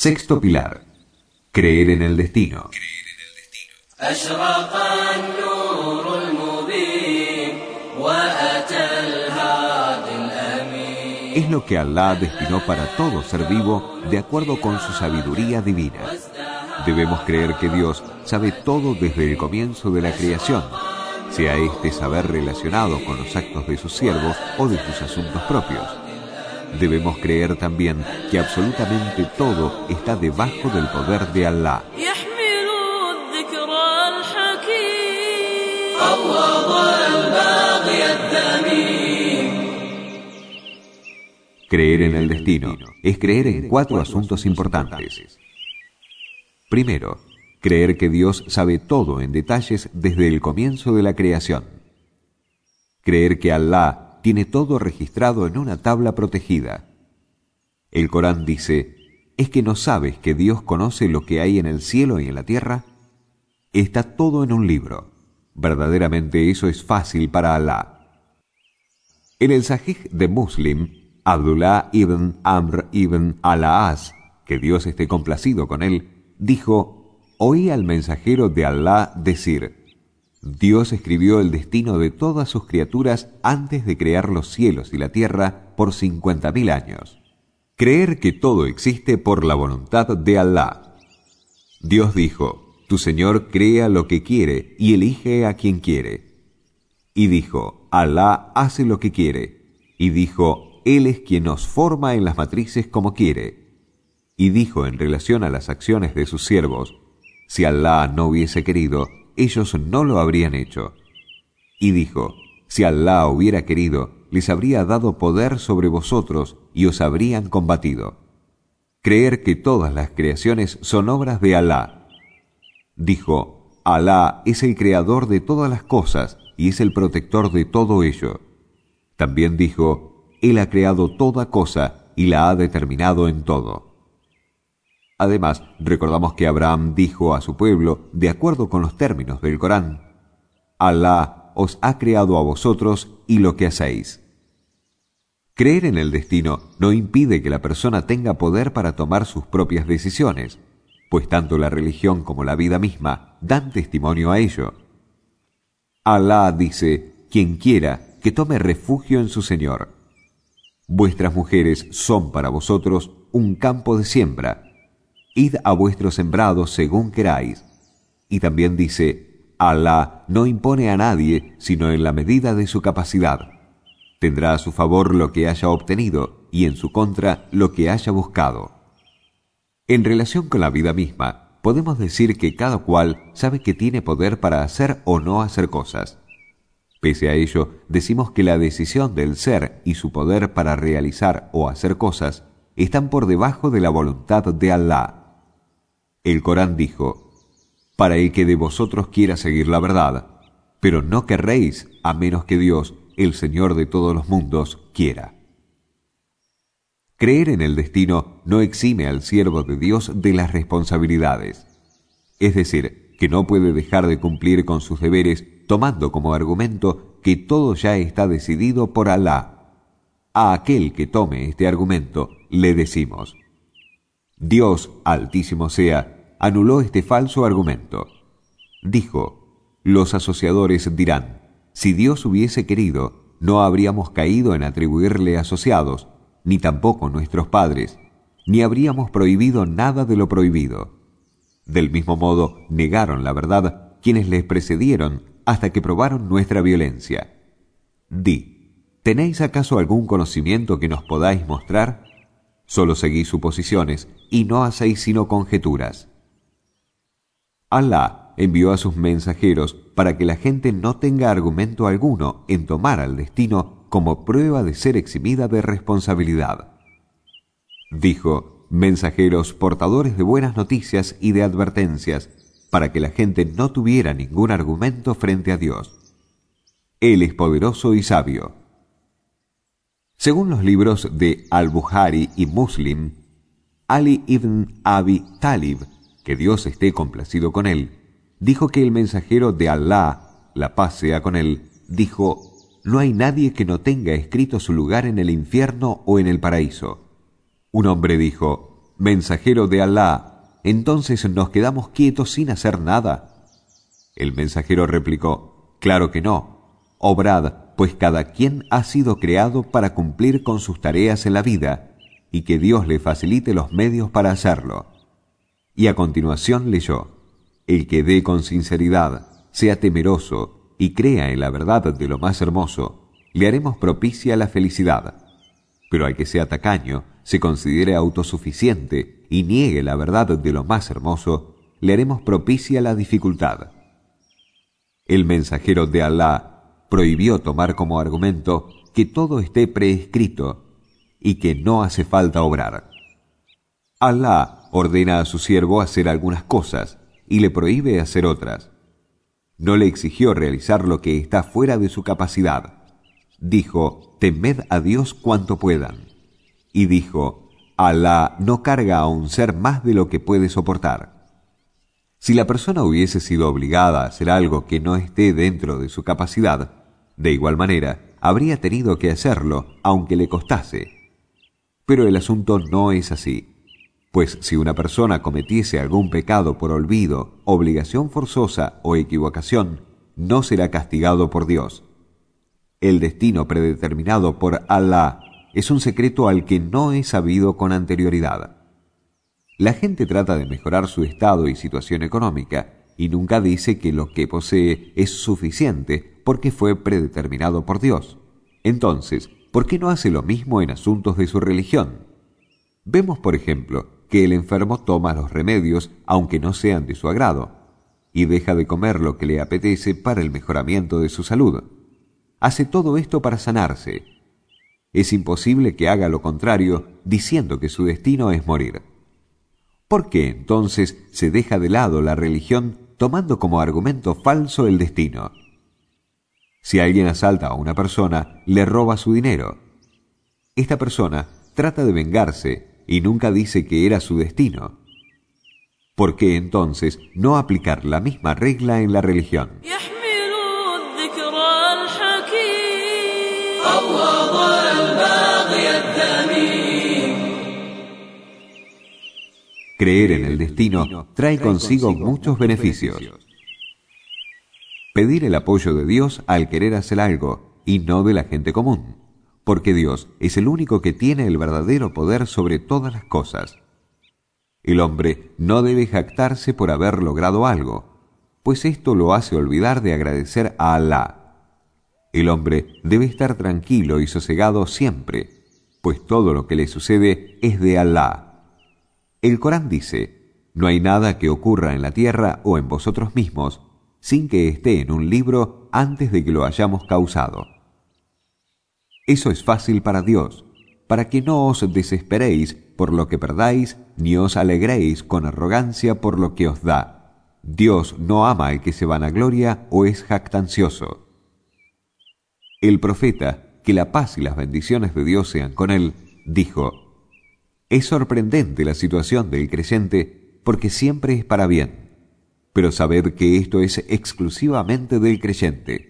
Sexto pilar. Creer en el destino. Es lo que Allah destinó para todo ser vivo de acuerdo con su sabiduría divina. Debemos creer que Dios sabe todo desde el comienzo de la creación, sea este saber relacionado con los actos de sus siervos o de sus asuntos propios. Debemos creer también que absolutamente todo está debajo del poder de Allah. Creer en el destino es creer en cuatro asuntos importantes. Primero, creer que Dios sabe todo en detalles desde el comienzo de la creación. Creer que Allah tiene todo registrado en una tabla protegida. El Corán dice, ¿es que no sabes que Dios conoce lo que hay en el cielo y en la tierra? Está todo en un libro. Verdaderamente eso es fácil para Allah. En el Sahih de Muslim, Abdullah ibn Amr ibn Al-As, que Dios esté complacido con él, dijo, oí al mensajero de Allah decir, Dios escribió el destino de todas sus criaturas antes de crear los cielos y la tierra por cincuenta mil años. Creer que todo existe por la voluntad de Allah. Dios dijo, Tu Señor crea lo que quiere y elige a quien quiere. Y dijo, Alá hace lo que quiere. Y dijo, Él es quien nos forma en las matrices como quiere y dijo en relación a las acciones de sus siervos, si Alá no hubiese querido, ellos no lo habrían hecho. Y dijo, si Alá hubiera querido, les habría dado poder sobre vosotros y os habrían combatido. Creer que todas las creaciones son obras de Alá. Dijo, Alá es el creador de todas las cosas y es el protector de todo ello. También dijo, Él ha creado toda cosa y la ha determinado en todo. Además, recordamos que Abraham dijo a su pueblo, de acuerdo con los términos del Corán, Alá os ha creado a vosotros y lo que hacéis. Creer en el destino no impide que la persona tenga poder para tomar sus propias decisiones, pues tanto la religión como la vida misma dan testimonio a ello. Alá dice, quien quiera que tome refugio en su Señor. Vuestras mujeres son para vosotros un campo de siembra, id a vuestros sembrados según queráis. Y también dice, Alá no impone a nadie sino en la medida de su capacidad. Tendrá a su favor lo que haya obtenido y en su contra lo que haya buscado. En relación con la vida misma, podemos decir que cada cual sabe que tiene poder para hacer o no hacer cosas. Pese a ello, decimos que la decisión del ser y su poder para realizar o hacer cosas están por debajo de la voluntad de Allah. El Corán dijo, Para el que de vosotros quiera seguir la verdad, pero no querréis a menos que Dios, el Señor de todos los mundos, quiera. Creer en el destino no exime al siervo de Dios de las responsabilidades. Es decir, que no puede dejar de cumplir con sus deberes tomando como argumento que todo ya está decidido por Alá. A aquel que tome este argumento le decimos, Dios, altísimo sea, anuló este falso argumento. Dijo, los asociadores dirán, si Dios hubiese querido, no habríamos caído en atribuirle asociados, ni tampoco nuestros padres, ni habríamos prohibido nada de lo prohibido. Del mismo modo, negaron la verdad quienes les precedieron hasta que probaron nuestra violencia. Di, ¿tenéis acaso algún conocimiento que nos podáis mostrar? Solo seguís suposiciones y no hacéis sino conjeturas. Alá envió a sus mensajeros para que la gente no tenga argumento alguno en tomar al destino como prueba de ser eximida de responsabilidad. Dijo, mensajeros portadores de buenas noticias y de advertencias, para que la gente no tuviera ningún argumento frente a Dios. Él es poderoso y sabio. Según los libros de Al-Bukhari y Muslim, Ali ibn Abi Talib, que Dios esté complacido con él, dijo que el mensajero de Allah, la paz sea con él, dijo, no hay nadie que no tenga escrito su lugar en el infierno o en el paraíso. Un hombre dijo, Mensajero de Alá, entonces nos quedamos quietos sin hacer nada. El mensajero replicó, Claro que no. Obrad, pues cada quien ha sido creado para cumplir con sus tareas en la vida, y que Dios le facilite los medios para hacerlo. Y a continuación leyó, El que dé con sinceridad, sea temeroso y crea en la verdad de lo más hermoso, le haremos propicia la felicidad. Pero al que sea tacaño, se considere autosuficiente y niegue la verdad de lo más hermoso, le haremos propicia la dificultad. El mensajero de Alá prohibió tomar como argumento que todo esté prescrito y que no hace falta obrar. Alá ordena a su siervo hacer algunas cosas y le prohíbe hacer otras. No le exigió realizar lo que está fuera de su capacidad. Dijo, temed a Dios cuanto puedan. Y dijo, Alá no carga a un ser más de lo que puede soportar. Si la persona hubiese sido obligada a hacer algo que no esté dentro de su capacidad, de igual manera, habría tenido que hacerlo, aunque le costase. Pero el asunto no es así. Pues si una persona cometiese algún pecado por olvido, obligación forzosa o equivocación, no será castigado por Dios. El destino predeterminado por Allah es un secreto al que no es sabido con anterioridad. La gente trata de mejorar su estado y situación económica y nunca dice que lo que posee es suficiente porque fue predeterminado por Dios. Entonces, ¿por qué no hace lo mismo en asuntos de su religión? Vemos, por ejemplo, que el enfermo toma los remedios aunque no sean de su agrado, y deja de comer lo que le apetece para el mejoramiento de su salud. Hace todo esto para sanarse. Es imposible que haga lo contrario diciendo que su destino es morir. ¿Por qué entonces se deja de lado la religión tomando como argumento falso el destino? Si alguien asalta a una persona, le roba su dinero. Esta persona trata de vengarse y nunca dice que era su destino. ¿Por qué entonces no aplicar la misma regla en la religión? Creer en el destino trae consigo muchos beneficios pedir el apoyo de Dios al querer hacer algo y no de la gente común, porque Dios es el único que tiene el verdadero poder sobre todas las cosas. El hombre no debe jactarse por haber logrado algo, pues esto lo hace olvidar de agradecer a Alá. El hombre debe estar tranquilo y sosegado siempre, pues todo lo que le sucede es de Alá. El Corán dice, no hay nada que ocurra en la tierra o en vosotros mismos sin que esté en un libro antes de que lo hayamos causado. Eso es fácil para Dios, para que no os desesperéis por lo que perdáis, ni os alegréis con arrogancia por lo que os da. Dios no ama al que se vanagloria o es jactancioso. El profeta, que la paz y las bendiciones de Dios sean con él, dijo, Es sorprendente la situación del creyente porque siempre es para bien pero sabed que esto es exclusivamente del creyente.